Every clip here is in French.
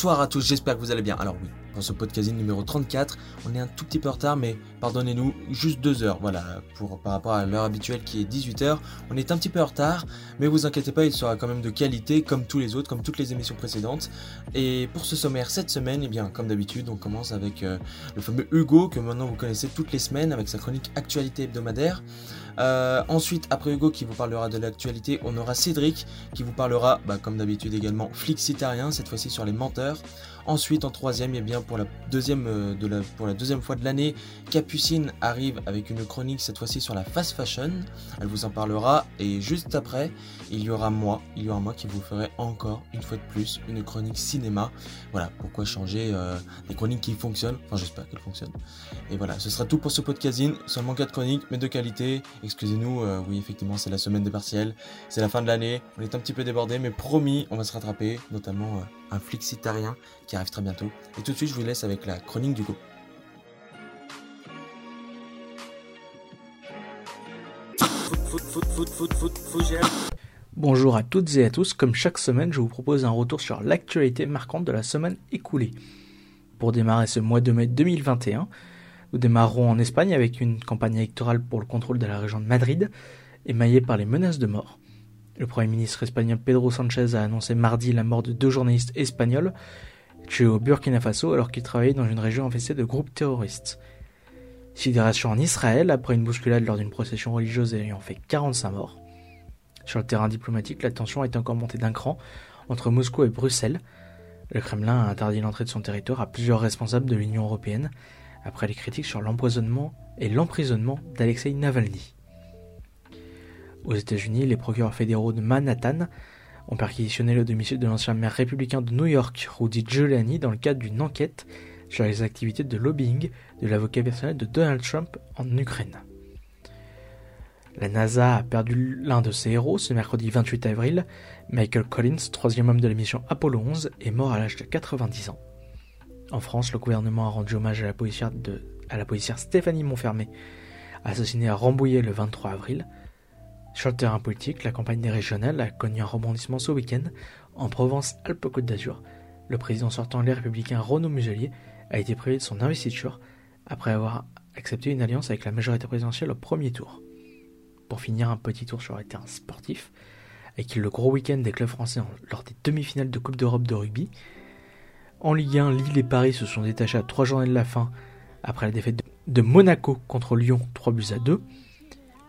Bonsoir à tous, j'espère que vous allez bien. Alors oui, pour ce podcast numéro 34, on est un tout petit peu en retard, mais pardonnez-nous, juste deux heures, voilà, pour, par rapport à l'heure habituelle qui est 18h. On est un petit peu en retard, mais vous inquiétez pas, il sera quand même de qualité, comme tous les autres, comme toutes les émissions précédentes. Et pour ce sommaire cette semaine, eh bien, comme d'habitude, on commence avec euh, le fameux Hugo, que maintenant vous connaissez toutes les semaines, avec sa chronique actualité hebdomadaire. Euh, ensuite, après Hugo qui vous parlera de l'actualité, on aura Cédric qui vous parlera, bah, comme d'habitude également, flixitarien, cette fois-ci sur les menteurs. Ensuite, en troisième, et bien pour la deuxième euh, pour la deuxième fois de l'année, Capucine arrive avec une chronique cette fois-ci sur la fast fashion. Elle vous en parlera et juste après, il y aura moi, il y aura moi qui vous ferai encore une fois de plus une chronique cinéma. Voilà, pourquoi changer euh, des chroniques qui fonctionnent. Enfin, j'espère qu'elles fonctionnent. Et voilà, ce sera tout pour ce podcasting. Seulement 4 chroniques, mais de qualité. Excusez-nous, euh, oui, effectivement, c'est la semaine des partiels. C'est la fin de l'année. On est un petit peu débordé, mais promis, on va se rattraper. Notamment euh, un flixitarien qui arrive très bientôt. Et tout de suite, je vous laisse avec la chronique du go. Bonjour à toutes et à tous, comme chaque semaine, je vous propose un retour sur l'actualité marquante de la semaine écoulée. Pour démarrer ce mois de mai 2021, nous démarrerons en Espagne avec une campagne électorale pour le contrôle de la région de Madrid, émaillée par les menaces de mort. Le Premier ministre espagnol Pedro Sanchez a annoncé mardi la mort de deux journalistes espagnols tués au Burkina Faso alors qu'ils travaillaient dans une région infestée de groupes terroristes. Sidération en Israël après une bousculade lors d'une procession religieuse ayant fait 45 morts. Sur le terrain diplomatique, la tension est encore montée d'un cran entre Moscou et Bruxelles. Le Kremlin a interdit l'entrée de son territoire à plusieurs responsables de l'Union européenne après les critiques sur l'empoisonnement et l'emprisonnement d'Alexei Navalny. Aux États-Unis, les procureurs fédéraux de Manhattan ont perquisitionné le domicile de l'ancien maire républicain de New York, Rudy Giuliani, dans le cadre d'une enquête sur les activités de lobbying de l'avocat personnel de Donald Trump en Ukraine. La NASA a perdu l'un de ses héros ce mercredi 28 avril. Michael Collins, troisième homme de la mission Apollo 11, est mort à l'âge de 90 ans. En France, le gouvernement a rendu hommage à la policière, à la policière Stéphanie Montfermé, assassinée à Rambouillet le 23 avril. Sur le terrain politique, la campagne des régionales a connu un rebondissement ce week-end. En Provence-Alpes-Côte d'Azur, le président sortant les républicains Renaud Muselier a été privé de son investiture après avoir accepté une alliance avec la majorité présidentielle au premier tour. Pour finir, un petit tour sur les terrains sportifs, avec le gros week-end des clubs français lors des demi-finales de Coupe d'Europe de rugby. En Ligue 1, Lille et Paris se sont détachés à trois journées de la fin après la défaite de Monaco contre Lyon 3 buts à 2.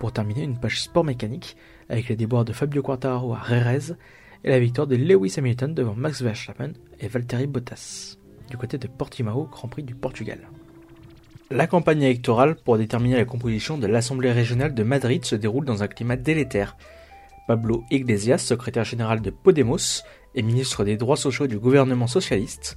Pour terminer, une page sport mécanique avec les déboires de Fabio Quartararo à Rerez et la victoire de Lewis Hamilton devant Max Verstappen et Valtteri Bottas du côté de Portimao, Grand Prix du Portugal. La campagne électorale pour déterminer la composition de l'Assemblée régionale de Madrid se déroule dans un climat délétère. Pablo Iglesias, secrétaire général de Podemos et ministre des droits sociaux du gouvernement socialiste,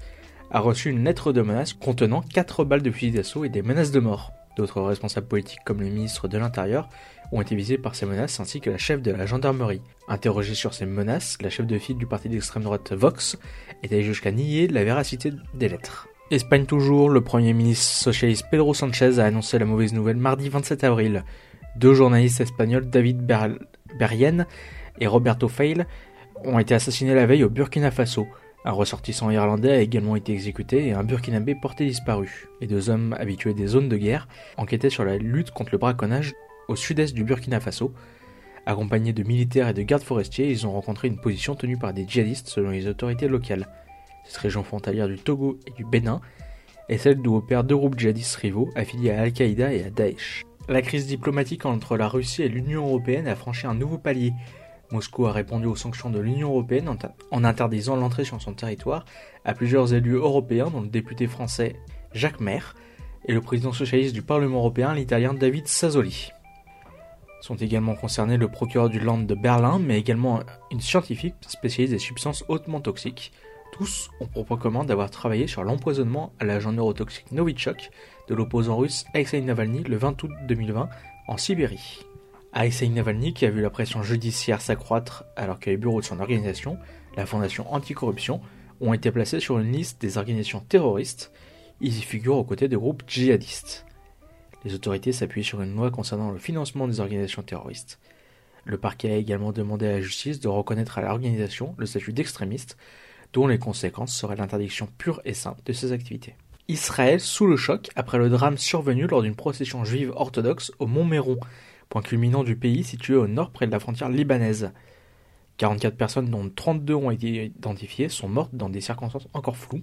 a reçu une lettre de menace contenant 4 balles de fusil d'assaut et des menaces de mort. D'autres responsables politiques comme le ministre de l'Intérieur ont été visés par ces menaces ainsi que la chef de la gendarmerie. Interrogée sur ces menaces, la chef de file du parti d'extrême droite Vox est allée jusqu'à nier la véracité des lettres. Espagne toujours, le premier ministre socialiste Pedro Sanchez a annoncé la mauvaise nouvelle mardi 27 avril. Deux journalistes espagnols, David Ber Berrien et Roberto Feil, ont été assassinés la veille au Burkina Faso. Un ressortissant irlandais a également été exécuté et un burkinabé porté disparu. Les deux hommes habitués des zones de guerre enquêtaient sur la lutte contre le braconnage au sud-est du Burkina Faso. Accompagnés de militaires et de gardes forestiers, ils ont rencontré une position tenue par des djihadistes selon les autorités locales. Cette région frontalière du Togo et du Bénin est celle d'où opèrent deux groupes djihadistes rivaux affiliés à Al-Qaïda et à Daesh. La crise diplomatique entre la Russie et l'Union européenne a franchi un nouveau palier. Moscou a répondu aux sanctions de l'Union européenne en interdisant l'entrée sur son territoire à plusieurs élus européens, dont le député français Jacques Maire, et le président socialiste du Parlement européen, l'italien David Sassoli. Sont également concernés le procureur du Land de Berlin, mais également une scientifique spécialiste des substances hautement toxiques. Tous ont pour point d'avoir travaillé sur l'empoisonnement à l'agent neurotoxique Novichok de l'opposant russe Alexei Navalny le 20 août 2020 en Sibérie. Alexei Navalny, qui a vu la pression judiciaire s'accroître alors que les bureaux de son organisation, la Fondation Anticorruption, ont été placés sur une liste des organisations terroristes. Ils y figurent aux côtés de groupes djihadistes. Les autorités s'appuient sur une loi concernant le financement des organisations terroristes. Le parquet a également demandé à la justice de reconnaître à l'organisation le statut d'extrémiste, dont les conséquences seraient l'interdiction pure et simple de ses activités. Israël sous le choc après le drame survenu lors d'une procession juive orthodoxe au Mont Méron, point culminant du pays situé au nord près de la frontière libanaise. 44 personnes, dont 32 ont été identifiées, sont mortes dans des circonstances encore floues.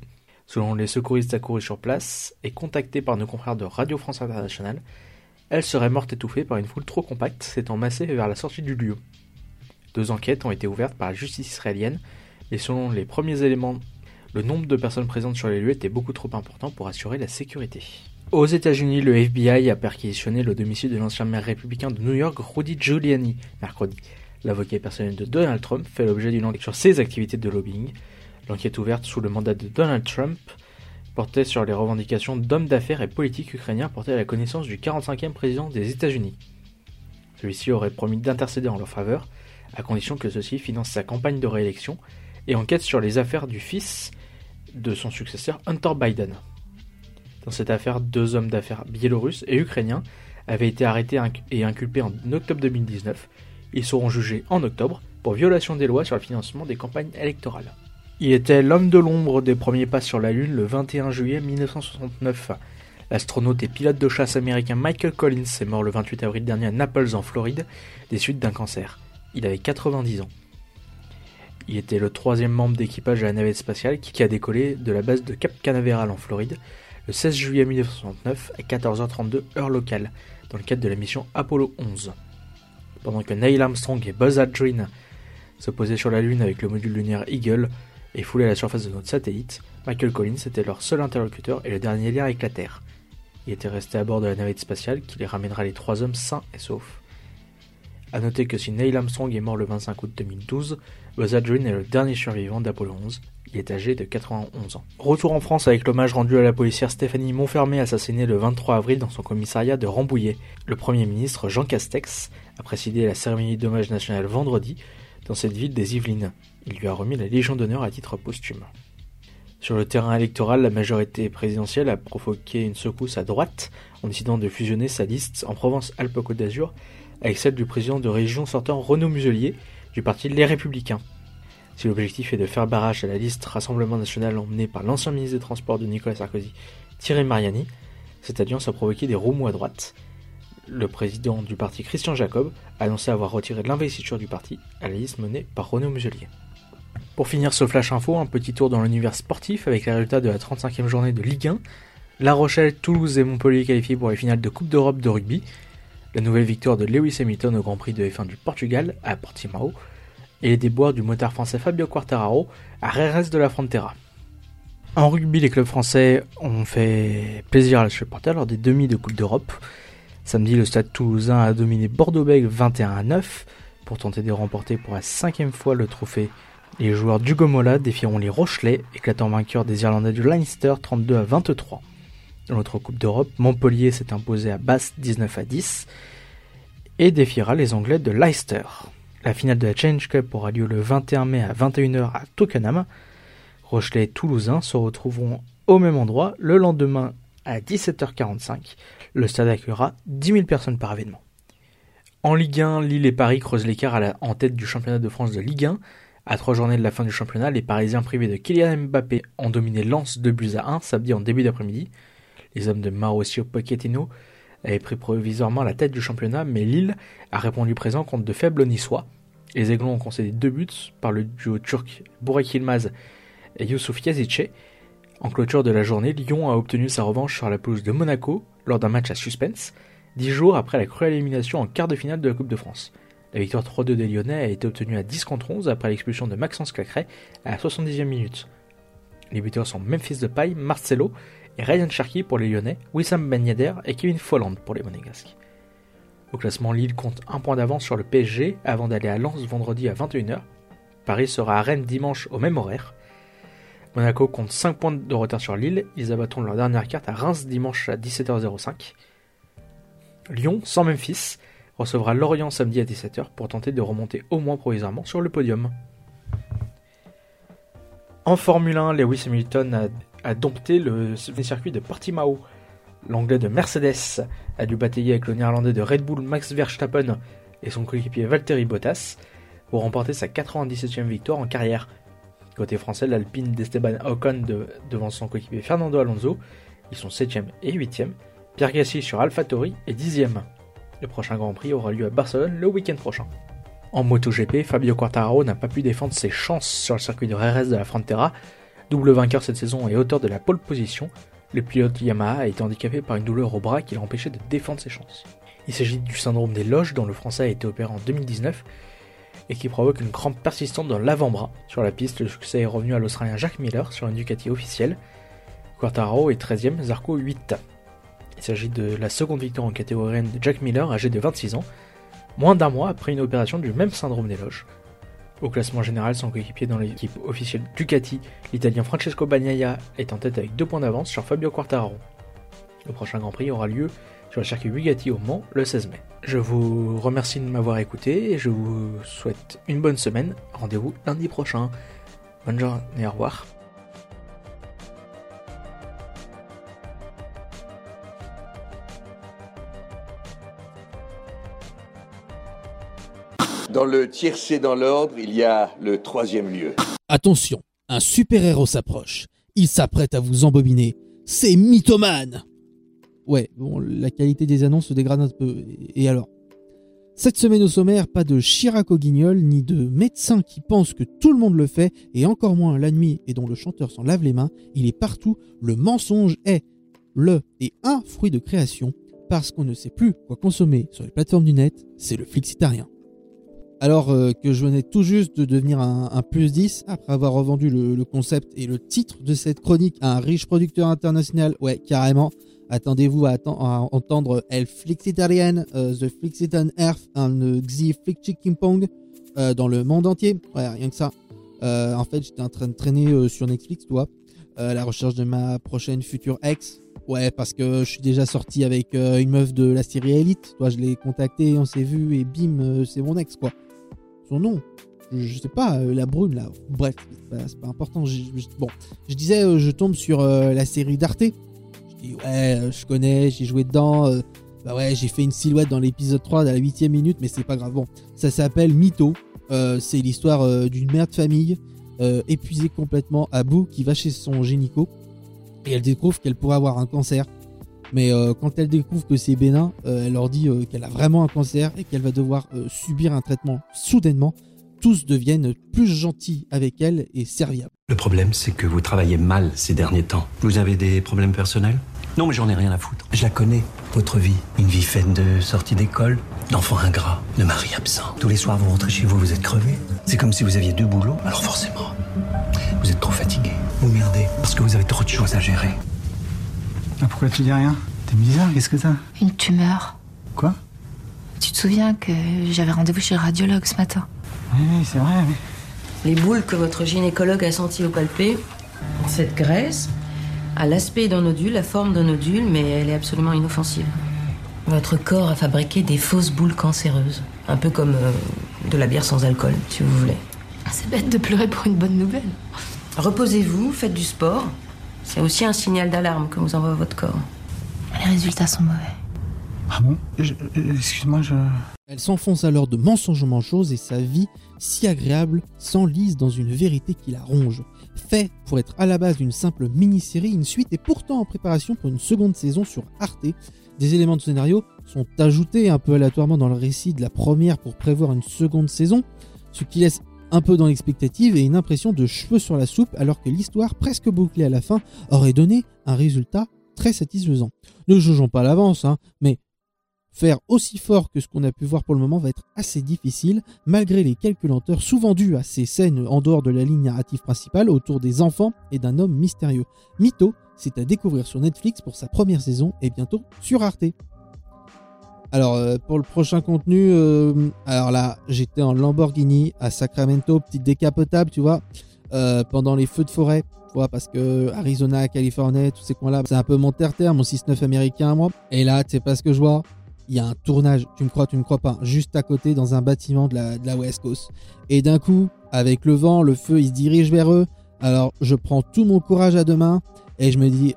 Selon les secouristes accourus sur place et contactés par nos confrères de Radio France Internationale, elle serait morte étouffée par une foule trop compacte s'étant massée vers la sortie du lieu. Deux enquêtes ont été ouvertes par la justice israélienne, mais selon les premiers éléments, le nombre de personnes présentes sur les lieux était beaucoup trop important pour assurer la sécurité. Aux États-Unis, le FBI a perquisitionné le domicile de l'ancien maire républicain de New York, Rudy Giuliani, mercredi. L'avocat personnel de Donald Trump fait l'objet d'une enquête sur ses activités de lobbying. L'enquête ouverte sous le mandat de Donald Trump portait sur les revendications d'hommes d'affaires et politiques ukrainiens portés à la connaissance du 45e président des États-Unis. Celui-ci aurait promis d'intercéder en leur faveur, à condition que ceux-ci financent sa campagne de réélection, et enquête sur les affaires du fils de son successeur Hunter Biden. Dans cette affaire, deux hommes d'affaires biélorusses et ukrainiens avaient été arrêtés et inculpés en octobre 2019 ils seront jugés en octobre pour violation des lois sur le financement des campagnes électorales. Il était l'homme de l'ombre des premiers pas sur la Lune le 21 juillet 1969. L'astronaute et pilote de chasse américain Michael Collins est mort le 28 avril dernier à Naples en Floride des suites d'un cancer. Il avait 90 ans. Il était le troisième membre d'équipage de la navette spatiale qui a décollé de la base de Cap Canaveral en Floride le 16 juillet 1969 à 14h32 heure locale dans le cadre de la mission Apollo 11. Pendant que Neil Armstrong et Buzz Aldrin se posaient sur la Lune avec le module lunaire Eagle et foulaient la surface de notre satellite, Michael Collins était leur seul interlocuteur et le dernier lien avec la Terre. Il était resté à bord de la navette spatiale qui les ramènera les trois hommes sains et saufs. A noter que si Neil Armstrong est mort le 25 août 2012, Buzz Aldrin est le dernier survivant d'Apollo 11. Il est âgé de 91 ans. Retour en France avec l'hommage rendu à la policière Stéphanie Montfermé assassinée le 23 avril dans son commissariat de Rambouillet. Le Premier ministre Jean Castex a présidé la cérémonie d'hommage national vendredi dans cette ville des Yvelines. Il lui a remis la Légion d'honneur à titre posthume. Sur le terrain électoral, la majorité présidentielle a provoqué une secousse à droite en décidant de fusionner sa liste en Provence-Alpes-Côte d'Azur avec celle du président de région sortant Renaud Muselier du parti Les Républicains. Si l'objectif est de faire barrage à la liste Rassemblement National emmenée par l'ancien ministre des Transports de Nicolas Sarkozy, Thierry Mariani, cette alliance a provoqué des remous à droite le président du parti Christian Jacob a annoncé avoir retiré l'investiture du parti à la liste menée par Renaud Muselier. Pour finir ce flash info, un petit tour dans l'univers sportif avec les résultats de la 35e journée de Ligue 1. La Rochelle, Toulouse et Montpellier qualifiés pour les finales de Coupe d'Europe de rugby. La nouvelle victoire de Lewis Hamilton au Grand Prix de F1 du Portugal à Portimao. Et les déboires du motard français Fabio Quartararo à Reres de la Frontera. En rugby, les clubs français ont fait plaisir à la supporter lors des demi de Coupe d'Europe. Samedi, le stade toulousain a dominé Bordeaux-Bègles 21 à 9 pour tenter de remporter pour la cinquième fois le trophée. Les joueurs du Gomola défieront les Rochelais, éclatant vainqueur des Irlandais du Leinster 32 à 23. Dans l'autre Coupe d'Europe, Montpellier s'est imposé à Basse 19 à 10 et défiera les Anglais de Leicester. La finale de la Change Cup aura lieu le 21 mai à 21h à Twickenham. Rochelais et Toulousains se retrouveront au même endroit le lendemain à 17h45 le stade accueillera 10 000 personnes par événement. En Ligue 1, Lille et Paris creusent l'écart en tête du championnat de France de Ligue 1. À trois journées de la fin du championnat, les Parisiens privés de Kylian Mbappé ont dominé Lens 2 buts à 1 samedi en début d'après-midi. Les hommes de Mauricio Pochettino avaient pris provisoirement la tête du championnat, mais Lille a répondu présent contre de faibles niçois. Les Aiglons ont concédé deux buts par le duo turc Burak Yilmaz et Youssouf Yazice. En clôture de la journée, Lyon a obtenu sa revanche sur la pelouse de Monaco lors d'un match à suspense, dix jours après la cruelle élimination en quart de finale de la Coupe de France. La victoire 3-2 des Lyonnais a été obtenue à 10 contre 11 après l'expulsion de Maxence Clacret à la 70e minute. Les buteurs sont Memphis Depay, Marcelo et Ryan Cherky pour les Lyonnais, Wissam Ben et Kevin Folland pour les Monégasques. Au classement, Lille compte un point d'avance sur le PSG avant d'aller à Lens vendredi à 21h. Paris sera à Rennes dimanche au même horaire. Monaco compte 5 points de retard sur Lille, ils abattront leur dernière carte à Reims dimanche à 17h05. Lyon, sans Memphis, recevra Lorient samedi à 17h pour tenter de remonter au moins provisoirement sur le podium. En Formule 1, Lewis Hamilton a, dompté le circuit de Portimao. L'anglais de Mercedes a dû batailler avec le néerlandais de Red Bull Max Verstappen et son coéquipier Valtteri Bottas pour remporter sa 97e victoire en carrière. Côté français, l'Alpine d'Esteban Ocon devant son coéquipier Fernando Alonso, ils sont 7e et 8e. Pierre Gasly sur AlphaTauri est 10e. Le prochain Grand Prix aura lieu à Barcelone le week-end prochain. En MotoGP, Fabio Quartararo n'a pas pu défendre ses chances sur le circuit de RS de la Frontera. Double vainqueur cette saison et auteur de la pole position, le pilote Yamaha a été handicapé par une douleur au bras qui l'a empêché de défendre ses chances. Il s'agit du syndrome des loges dont le français a été opéré en 2019 et qui provoque une crampe persistante dans l'avant-bras. Sur la piste, le succès est revenu à l'Australien Jack Miller sur une Ducati officielle. Quartararo est 13e, Zarco 8. Il s'agit de la seconde victoire en catégorie de Jack Miller, âgé de 26 ans, moins d'un mois après une opération du même syndrome des loges. Au classement général, son coéquipier dans l'équipe officielle Ducati, l'italien Francesco Bagnaia est en tête avec deux points d'avance sur Fabio Quartararo. Le prochain Grand Prix aura lieu sur le circuit Bugatti au Mans le 16 mai. Je vous remercie de m'avoir écouté et je vous souhaite une bonne semaine. Rendez-vous lundi prochain. Bonne journée au revoir. Dans le tiercé dans l'ordre, il y a le troisième lieu. Attention, un super-héros s'approche. Il s'apprête à vous embobiner. C'est Mythomane Ouais, bon, la qualité des annonces se dégrade un peu. Et alors? Cette semaine au sommaire, pas de Chirac au guignol, ni de médecin qui pense que tout le monde le fait, et encore moins la nuit et dont le chanteur s'en lave les mains. Il est partout. Le mensonge est le et un fruit de création. Parce qu'on ne sait plus quoi consommer sur les plateformes du net, c'est le flixitarien alors euh, que je venais tout juste de devenir un, plus 10 après avoir revendu le, concept et le titre de cette chronique à un riche producteur international. Ouais, carrément. Attendez-vous à, entendre El Flixitarian, euh, The Flixitan Earth and the Xi Pong euh, dans le monde entier. Ouais, rien que ça. en fait, j'étais en train de traîner sur Netflix, toi, à la recherche de ma prochaine future ex. Ouais, parce que je suis déjà sorti avec une meuf de la série Elite. Toi, je l'ai contacté, on s'est vu et bim, c'est mon ex, quoi son nom. Je, sais pas, euh, la brune là. Bref, c'est pas, important. bon, je disais, euh, je tombe sur euh, la série d'Arte. Je dis, ouais, je connais, j'ai joué dedans. bah ouais, j'ai fait une silhouette dans l'épisode 3 à la 8 minute, mais c'est pas grave. Bon, ça s'appelle Mytho. c'est l'histoire d'une mère de famille épuisée complètement à bout qui va chez son gynéco et elle découvre qu'elle pourrait avoir un cancer. Mais euh, quand elle découvre que c'est bénin, euh, elle leur dit euh, qu'elle a vraiment un cancer et qu'elle va devoir subir un traitement soudainement. Tous deviennent plus gentils avec elle et serviables. Le problème, c'est que vous travaillez mal ces derniers temps. Vous avez des problèmes personnels? Non, mais j'en ai rien à foutre. Je la connais, votre vie. Une vie faite de sortie d'école, d'enfants ingrats, de mari absent. Tous les soirs, vous rentrez chez vous, vous êtes crevé. C'est comme si vous aviez deux boulots. Alors forcément, vous êtes trop fatigué. Vous merdez parce que vous avez trop de choses à gérer. Pourquoi tu dis rien T'es bizarre, qu'est-ce que t'as Une tumeur. Quoi Tu te souviens que j'avais rendez-vous chez le radiologue ce matin Oui, c'est vrai, mais... Les boules que votre gynécologue a senties au palpé, cette graisse, a l'aspect d'un nodule, la forme d'un nodule, mais elle est absolument inoffensive. Votre corps a fabriqué des fausses boules cancéreuses. Un peu comme euh, de la bière sans alcool, si vous voulez. C'est bête de pleurer pour une bonne nouvelle. Reposez-vous, faites du sport. C'est aussi un signal d'alarme que vous envoie votre corps. Les résultats sont mauvais. Ah bon Excuse-moi, je... Elle s'enfonce alors de mensonges choses et sa vie, si agréable, s'enlise dans une vérité qui la ronge. Fait pour être à la base d'une simple mini-série, une suite est pourtant en préparation pour une seconde saison sur Arte. Des éléments de scénario sont ajoutés un peu aléatoirement dans le récit de la première pour prévoir une seconde saison, ce qui laisse un peu dans l'expectative et une impression de cheveux sur la soupe alors que l'histoire presque bouclée à la fin aurait donné un résultat très satisfaisant. Ne jugeons pas l'avance, hein, mais faire aussi fort que ce qu'on a pu voir pour le moment va être assez difficile, malgré les quelques lenteurs souvent dues à ces scènes en dehors de la ligne narrative principale autour des enfants et d'un homme mystérieux. Mytho, c'est à découvrir sur Netflix pour sa première saison et bientôt sur Arte. Alors euh, pour le prochain contenu, euh, alors là j'étais en Lamborghini à Sacramento, petite décapotable, tu vois, euh, pendant les feux de forêt, tu vois, parce que Arizona, Californie, tous ces coins-là, c'est un peu mon terre-terre, mon 6-9 américain moi. Et là, tu sais pas ce que je vois? Il y a un tournage, tu me crois, tu me crois pas, juste à côté dans un bâtiment de la, West Coast. Et d'un coup, avec le vent, le feu, il se dirige vers eux. Alors je prends tout mon courage à deux mains et je me dis,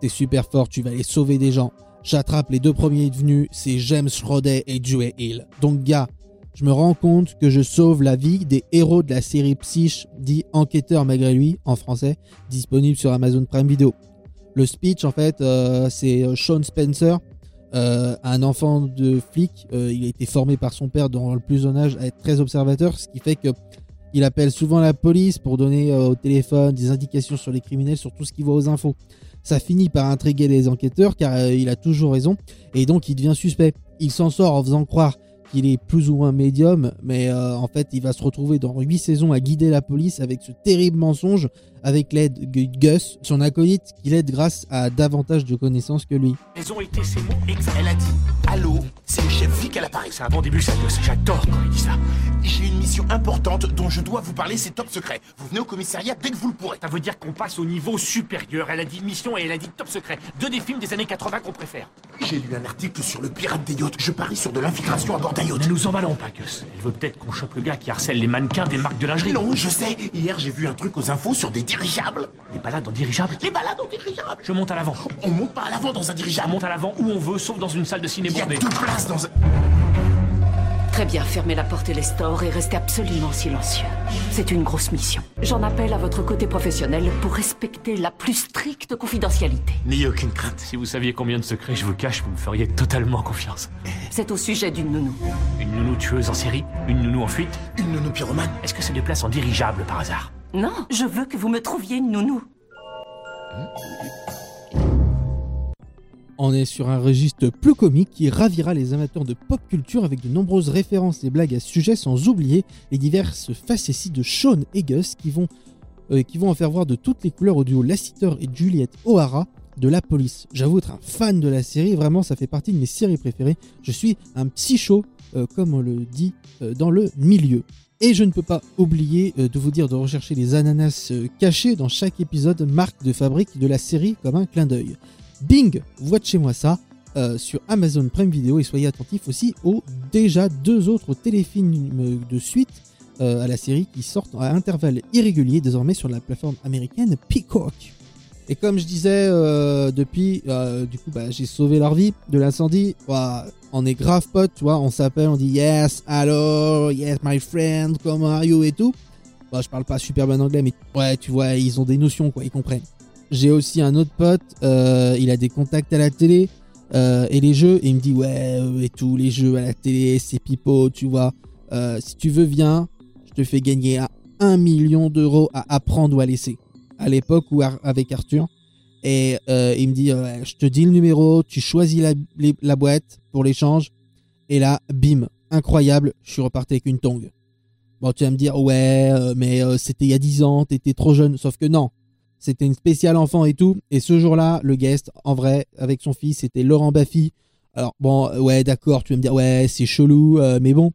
t'es super fort, tu vas aller sauver des gens. J'attrape les deux premiers venus, c'est James Schroeder et Joey Hill. Donc gars, je me rends compte que je sauve la vie des héros de la série Psyche, dit Enquêteur malgré lui, en français, disponible sur Amazon Prime Video. Le speech, en fait, euh, c'est Sean Spencer, euh, un enfant de flic. Euh, il a été formé par son père dans le plus jeune âge à être très observateur, ce qui fait que il appelle souvent la police pour donner euh, au téléphone des indications sur les criminels, sur tout ce qu'il voit aux infos. Ça finit par intriguer les enquêteurs car euh, il a toujours raison et donc il devient suspect. Il s'en sort en faisant croire qu'il est plus ou moins médium, mais euh, en fait il va se retrouver dans 8 saisons à guider la police avec ce terrible mensonge avec l'aide de Gus, son acolyte, qui l'aide grâce à davantage de connaissances que lui. Elles ont été ces mots. Elle a dit Allô, c'est le chef Vic à l'appareil. C'est un bon début, ça, Gus. J'adore quand il dit ça. J'ai une mission importante dont je dois vous parler, c'est top secret. Vous venez au commissariat dès que vous le pourrez. Ça veut dire qu'on passe au niveau supérieur. Elle a dit mission et elle a dit top secret. Deux des films des années 80 qu'on préfère. J'ai lu un article sur le pirate des yachts. Je parie sur de l'infiltration à bord yacht. Ne nous emballons pas, Gus. Elle veut peut-être qu'on chope le gars qui harcèle les mannequins des marques de lingerie. Non, je sais. Hier, j'ai vu un truc aux infos sur des dirigeables. Les balades en dirigeable Les balades en dirigeable Je monte à l'avant. On monte pas à l'avant dans un On dirigeable. monte à l'avant où on veut, sauf dans une salle de ciné Il y a deux places dans un... Très bien, fermez la porte et les stores et restez absolument silencieux. C'est une grosse mission. J'en appelle à votre côté professionnel pour respecter la plus stricte confidentialité. N'ayez aucune crainte. Si vous saviez combien de secrets je vous cache, vous me feriez totalement confiance. C'est au sujet d'une nounou. Une nounou tueuse en série? Une nounou en fuite? Une nounou pyromane. Est-ce que c'est des places en dirigeable par hasard? Non, je veux que vous me trouviez une nounou. On est sur un registre plus comique qui ravira les amateurs de pop culture avec de nombreuses références et blagues à ce sujet, sans oublier les diverses facéties de Sean et Gus qui vont, en faire voir de toutes les couleurs au duo Lassiter et Juliette O'Hara de la police. J'avoue être un fan de la série, vraiment ça fait partie de mes séries préférées. Je suis un psycho, euh, comme on le dit euh, dans le milieu. Et je ne peux pas oublier euh, de vous dire de rechercher les ananas cachés dans chaque épisode, marque de fabrique de la série comme un clin d'œil. Bing, watchez-moi ça euh, sur Amazon Prime Video et soyez attentifs aussi aux déjà deux autres téléfilms de suite euh, à la série qui sortent à intervalles irréguliers désormais sur la plateforme américaine Peacock. Et comme je disais euh, depuis, du coup, bah, j'ai sauvé leur vie de l'incendie. On est grave potes, tu vois. On s'appelle, on dit yes, hello, yes, my friend, comment are you et tout. Bah, je parle pas super bien anglais, mais ouais, tu vois, ils ont des notions, quoi, ils comprennent. J'ai aussi un autre pote, euh, il a des contacts à la télé euh, et les jeux, et il me dit ouais, euh, et tout, les jeux à la télé, c'est pipeau, tu vois. Euh, si tu veux, viens, je te fais gagner à 1 million d'euros à apprendre ou à laisser. À l'époque où Ar- avec Arthur. Et euh, il me dit je te dis le numéro, tu choisis la, boîte pour l'échange. Et là, bim, incroyable, je suis reparti avec une tongue. Bon, tu vas me dire, ouais, mais euh, c'était il y a 10 ans, t'étais trop jeune. Sauf que non, c'était une spéciale enfant et tout. Et ce jour-là, le guest, en vrai, avec son fils, c'était Laurent Baffy. Alors, bon, euh, ouais, d'accord, tu vas me dire, ouais, c'est chelou, euh, mais bon.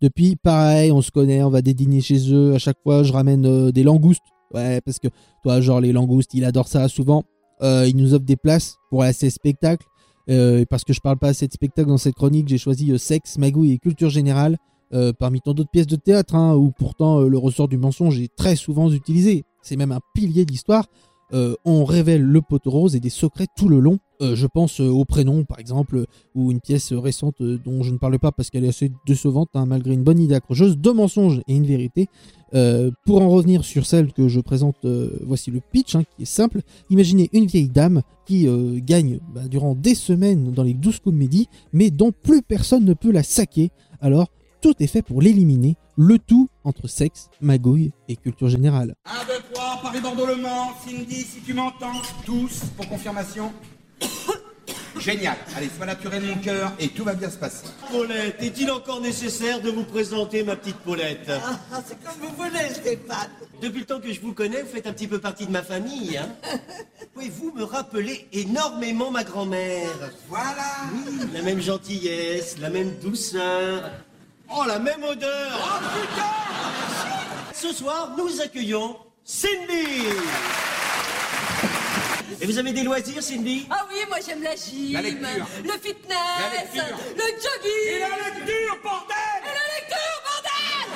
Depuis, pareil, on se connaît, on va des dîners chez eux. À chaque fois, je ramène euh, des langoustes. Ouais, parce que toi, genre, les langoustes, il adore ça souvent. Il nous offre des places pour à ces spectacles. Parce que je parle pas assez de spectacles dans cette chronique, j'ai choisi sexe, magouille et culture générale. parmi tant d'autres pièces de théâtre, hein, où pourtant le ressort du mensonge est très souvent utilisé. C'est même un pilier de l'histoire. Euh, on révèle le poteau rose et des secrets tout le long. Euh, je pense euh, au prénom, par exemple, ou une pièce récente dont je ne parle pas parce qu'elle est assez décevante, hein, malgré une bonne idée accrocheuse, deux mensonges et une vérité. Pour en revenir sur celle que je présente, voici le pitch, hein, qui est simple. Imaginez une vieille dame qui gagne bah, durant des semaines dans les 12 coups de midi, mais dont plus personne ne peut la saquer. Alors, tout est fait pour l'éliminer, le tout entre sexe, magouille et culture générale. 1, 2, 3, Paris-Bordeaux-Le Mans, Cindy, si tu m'entends, tous, pour confirmation. Génial. Allez, sois naturel mon cœur et tout va bien se passer. Paulette, est-il encore nécessaire de vous présenter ma petite Paulette? Ah, c'est comme vous voulez, Stéphane. Depuis le temps que je vous connais, vous faites un petit peu partie de ma famille. Hein Pouvez-vous me rappeler énormément ma grand-mère? Voilà. Oui, la même gentillesse, la même douceur. Oh, la même odeur. Oh putain. Ce soir, nous accueillons Cindy. Et vous avez des loisirs, Cindy? Ah oui, moi j'aime la gym, La lecture. le fitness, La lecture. le jogging. Et la lecture, bordel! Et la lecture, bordel!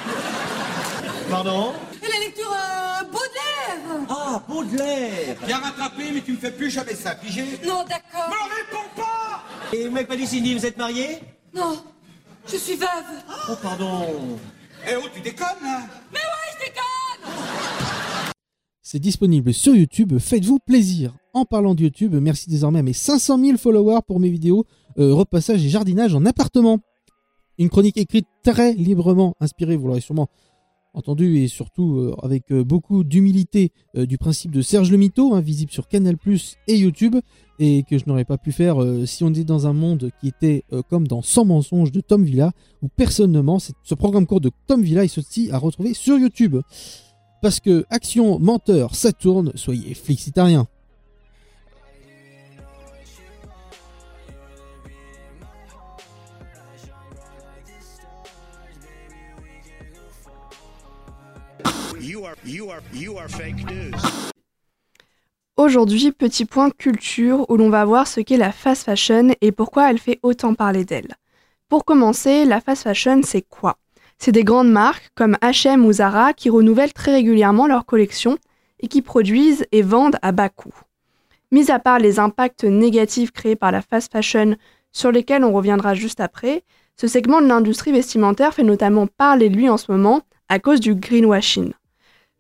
Pardon? Et la lecture euh, Baudelaire. Ah, Baudelaire. Bien rattrapé, mais tu me fais plus jamais ça, pigé Non, d'accord. Me réponds pas! Et vous m'avez pas dit, Cindy, vous êtes mariée? Non, je suis veuve. Oh, pardon Eh oh, tu déconnes, là Mais ouais, je déconne C'est disponible sur YouTube, faites-vous plaisir. En parlant de YouTube, merci désormais à mes 500 000 followers pour mes vidéos euh, repassage et jardinage en appartement. Une chronique écrite très librement, inspirée, vous l'aurez sûrement entendu, et surtout euh, avec euh, beaucoup d'humilité euh, du principe de Serge le Mito, hein, visible sur Canal et YouTube, et que je n'aurais pas pu faire si on était dans un monde qui était comme dans 100 mensonges de Tom Villa, où personne ne ment. Ce programme court de Tom Villa est aussi à retrouver sur YouTube. Parce que action menteur, ça tourne, soyez flixitariens. Aujourd'hui, petit point culture où l'on va voir ce qu'est la fast fashion et pourquoi elle fait autant parler d'elle. Pour commencer, la fast fashion, c'est quoi? C'est des grandes marques comme H&M ou Zara qui renouvellent très régulièrement leurs collections et qui produisent et vendent à bas coût. Mis à part les impacts négatifs créés par la fast fashion sur lesquels on reviendra juste après, ce segment de l'industrie vestimentaire fait notamment parler de lui en ce moment à cause du greenwashing.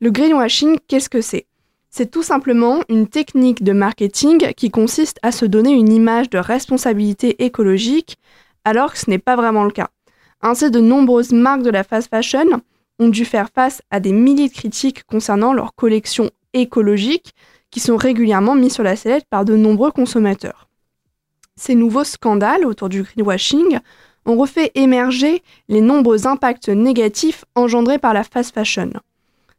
Le greenwashing, qu'est-ce que c'est? C'est tout simplement une technique de marketing qui consiste à se donner une image de responsabilité écologique alors que ce n'est pas vraiment le cas. Ainsi, de nombreuses marques de la fast fashion ont dû faire face à des milliers de critiques concernant leurs collections écologiques qui sont régulièrement mis sur la sellette par de nombreux consommateurs. Ces nouveaux scandales autour du greenwashing ont refait émerger les nombreux impacts négatifs engendrés par la fast fashion.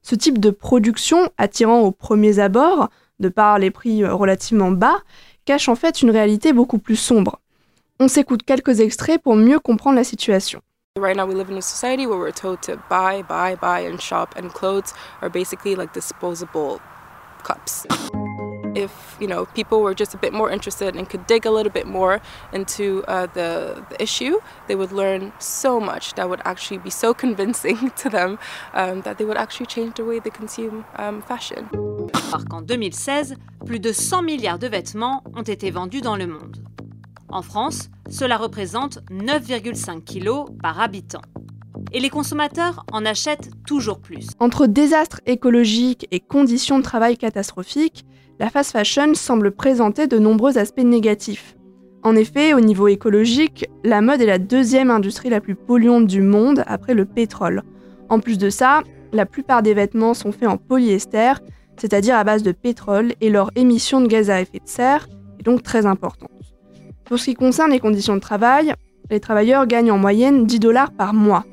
Ce type de production, attirant aux premiers abords, de par les prix euh, relativement bas, cache en fait une réalité beaucoup plus sombre. On s'écoute quelques extraits pour mieux comprendre la situation. Right now, we live in a society where we're told to buy, buy, buy, and shop, and clothes are basically like disposable cups. If you know people were just a bit more interested and could dig a little bit more into uh, the, the issue, they would learn so much that would actually be so convincing to them um, that they would actually change the way they consume um, fashion. Alors qu'en 2016, plus de 100 milliards de vêtements ont été vendus dans le monde. En France, cela représente 9,5 kilos par habitant. Et les consommateurs en achètent toujours plus. Entre désastres écologiques et conditions de travail catastrophiques, la fast fashion semble présenter de nombreux aspects négatifs. En effet, au niveau écologique, la mode est la deuxième industrie la plus polluante du monde après le pétrole. En plus de ça, la plupart des vêtements sont faits en polyester, c'est-à-dire à base de pétrole, et leur émission de gaz à effet de serre est donc très importante. Pour ce qui concerne les conditions de travail, les travailleurs gagnent en moyenne 10 dollars par mois.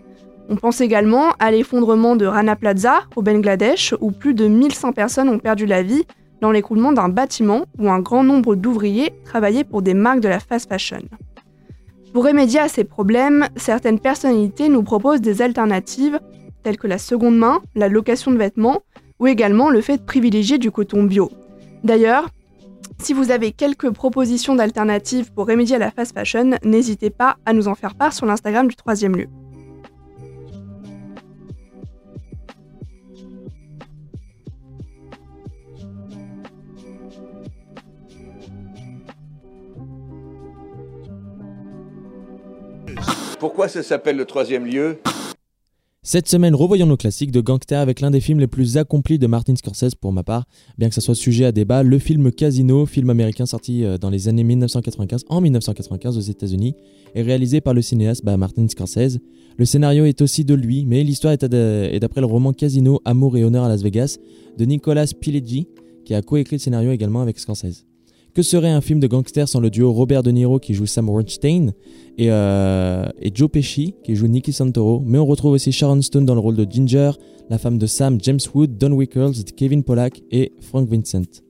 On pense également à l'effondrement de Rana Plaza au Bangladesh, où plus de 1100 personnes ont perdu la vie dans l'écroulement d'un bâtiment où un grand nombre d'ouvriers travaillaient pour des marques de la fast fashion. Pour remédier à ces problèmes, certaines personnalités nous proposent des alternatives telles que la seconde main, la location de vêtements ou également le fait de privilégier du coton bio. D'ailleurs, si vous avez quelques propositions d'alternatives pour remédier à la fast fashion, n'hésitez pas à nous en faire part sur l'Instagram du troisième lieu. Pourquoi ça s'appelle le troisième lieu Cette semaine, revoyons nos classiques de gangsters avec l'un des films les plus accomplis de Martin Scorsese pour ma part, bien que ça soit sujet à débat, le film Casino, film américain sorti euh, dans les années 1995, en 1995 aux États-Unis, et réalisé par le cinéaste bah, Martin Scorsese. Le scénario est aussi de lui, mais l'histoire est, est d'après le roman Casino, Amour et honneur à Las Vegas de Nicolas Pileggi, qui a coécrit le scénario également avec Scorsese. Que serait un film de gangster sans le duo Robert De Niro qui joue Sam et, euh, et Joe Pesci qui joue Nicky Santoro, mais on retrouve aussi Sharon Stone dans le rôle de Ginger, la femme de Sam, James Wood, Don Wickles, Kevin Pollack et Frank Vincent.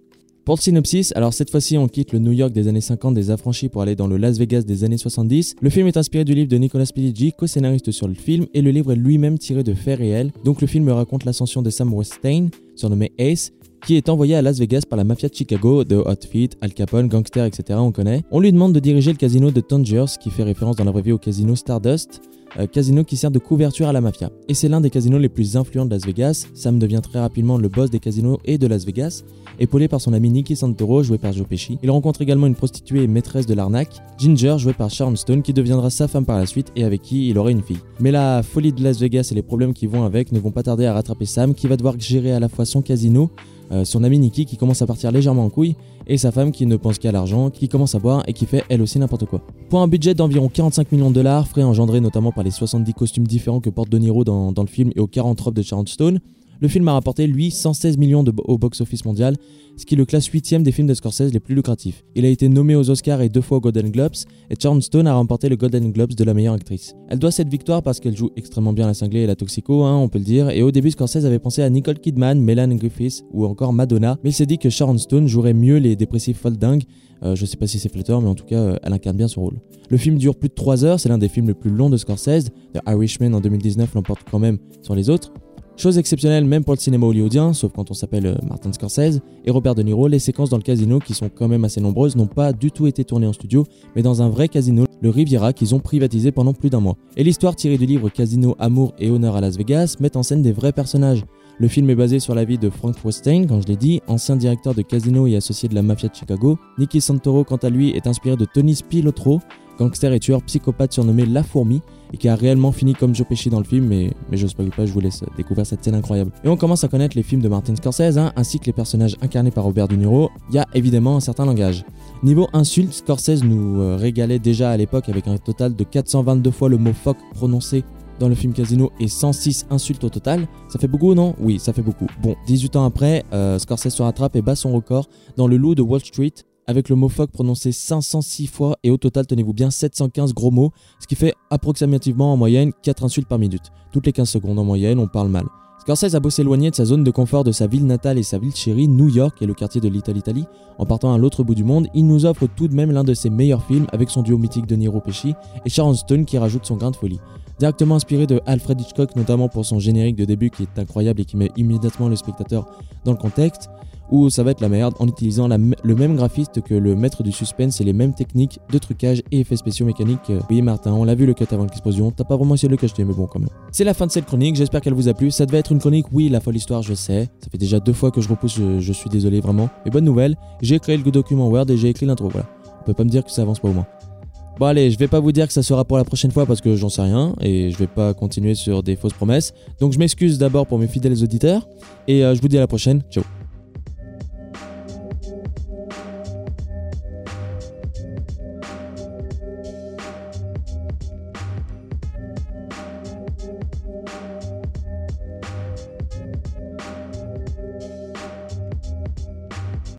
Pour le synopsis, alors cette fois-ci on quitte le New York des années 50 des affranchis pour aller dans le Las Vegas des années 70. Le film est inspiré du livre de Nicolas Pileggi, co-scénariste sur le film, et le livre est lui-même tiré de faits réels. Donc le film raconte l'ascension de Sam Westain, surnommé Ace, qui est envoyé à Las Vegas par la mafia de Chicago, de Hot Feet, Al Capone, Gangster, etc. On connaît. On lui demande de diriger le casino de Tangiers, qui fait référence dans la vraie vie au casino Stardust. Euh, casino qui sert de couverture à la mafia. Et c'est l'un des casinos les plus influents de Las Vegas. Sam devient très rapidement le boss des casinos et de Las Vegas. Épaulé par son ami Nicky Santoro, joué par Joe Pesci. Il rencontre également une prostituée et maîtresse de l'arnaque, Ginger, jouée par Sharon Stone, qui deviendra sa femme par la suite et avec qui il aurait une fille. Mais la folie de Las Vegas et les problèmes qui vont avec ne vont pas tarder à rattraper Sam, qui va devoir gérer à la fois son casino, euh, son ami Nicky qui commence à partir légèrement en couille, et sa femme qui ne pense qu'à l'argent, qui commence à boire et qui fait elle aussi n'importe quoi. Pour un budget d'environ 45 millions de dollars, frais engendrés notamment par les 70 costumes différents que porte De Niro dans, dans le film et aux 40 robes de Sharon Stone, le film a rapporté, lui, 116 millions au box-office mondial, ce qui le classe 8 des films de Scorsese les plus lucratifs. Il a été nommé aux Oscars et deux fois aux Golden Globes, et Sharon Stone a remporté le Golden Globes de la meilleure actrice. Elle doit cette victoire parce qu'elle joue extrêmement bien la cinglée et la toxico, hein, on peut le dire, et au début Scorsese avait pensé à Nicole Kidman, Melanie Griffiths ou encore Madonna, mais il s'est dit que Sharon Stone jouerait mieux les dépressifs folding. Euh, je sais pas si c'est flatteur, mais en tout cas, euh, elle incarne bien son rôle. Le film dure plus de 3 heures, c'est l'un des films les plus longs de Scorsese. The Irishman en 2019 l'emporte quand même sur les autres. Chose exceptionnelle même pour le cinéma hollywoodien, sauf quand on s'appelle euh, Martin Scorsese et Robert De Niro, les séquences dans le casino, qui sont quand même assez nombreuses, n'ont pas du tout été tournées en studio, mais dans un vrai casino, le Riviera, qu'ils ont privatisé pendant plus d'un mois. Et l'histoire tirée du livre Casino, Amour et Honneur à Las Vegas met en scène des vrais personnages. Le film est basé sur la vie de Frank Westain, quand je l'ai dit, ancien directeur de casino et associé de la mafia de Chicago. Nicky Santoro, quant à lui, est inspiré de Tony Spilotro, gangster et tueur psychopathe surnommé La Fourmi, et qui a réellement fini comme Joe Pesci dans le film, mais, mais je spoil pas, je vous laisse découvrir cette scène incroyable. Et on commence à connaître les films de Martin Scorsese, hein, ainsi que les personnages incarnés par Robert De Niro, il y a évidemment un certain langage. Niveau insulte, Scorsese nous euh, régalait déjà à l'époque avec un total de 422 fois le mot fuck prononcé dans le film Casino et 106 insultes au total. Ça fait beaucoup, non? Oui, ça fait beaucoup. Bon, 18 ans après, euh, Scorsese se rattrape et bat son record dans le loup de Wall Street avec le mot fuck prononcé 506 fois et au total, tenez-vous bien, 715 gros mots, ce qui fait approximativement en moyenne 4 insultes par minute. Toutes les 15 secondes en moyenne, on parle mal. Scorsese a beau s'éloigner de sa zone de confort de sa ville natale et sa ville chérie, New York et le quartier de Little Italy, en partant à l'autre bout du monde, il nous offre tout de même l'un de ses meilleurs films avec son duo mythique de Niro Pesci et Sharon Stone qui rajoute son grain de folie. Directement inspiré de Alfred Hitchcock, notamment pour son générique de début qui est incroyable et qui met immédiatement le spectateur dans le contexte, où ça va être la merde en utilisant le même graphiste que le maître du suspense et les mêmes techniques de trucage et effets spéciaux mécaniques. Oui Martin, on l'a vu le cut avant l'explosion, t'as pas vraiment essayé de le cacher mais bon quand même. C'est la fin de cette chronique, j'espère qu'elle vous a plu. Ça devait être une chronique, oui, la folle histoire, je sais. Ça fait déjà deux fois que je repousse, je, je suis désolé vraiment. Mais bonne nouvelle, j'ai créé le document Word et j'ai écrit l'intro, voilà. On peut pas me dire que ça avance pas au moins. Bon allez, je vais pas vous dire que ça sera pour la prochaine fois parce que j'en sais rien et je vais pas continuer sur des fausses promesses. Donc je m'excuse d'abord pour mes fidèles auditeurs et euh, je vous dis à la prochaine. Ciao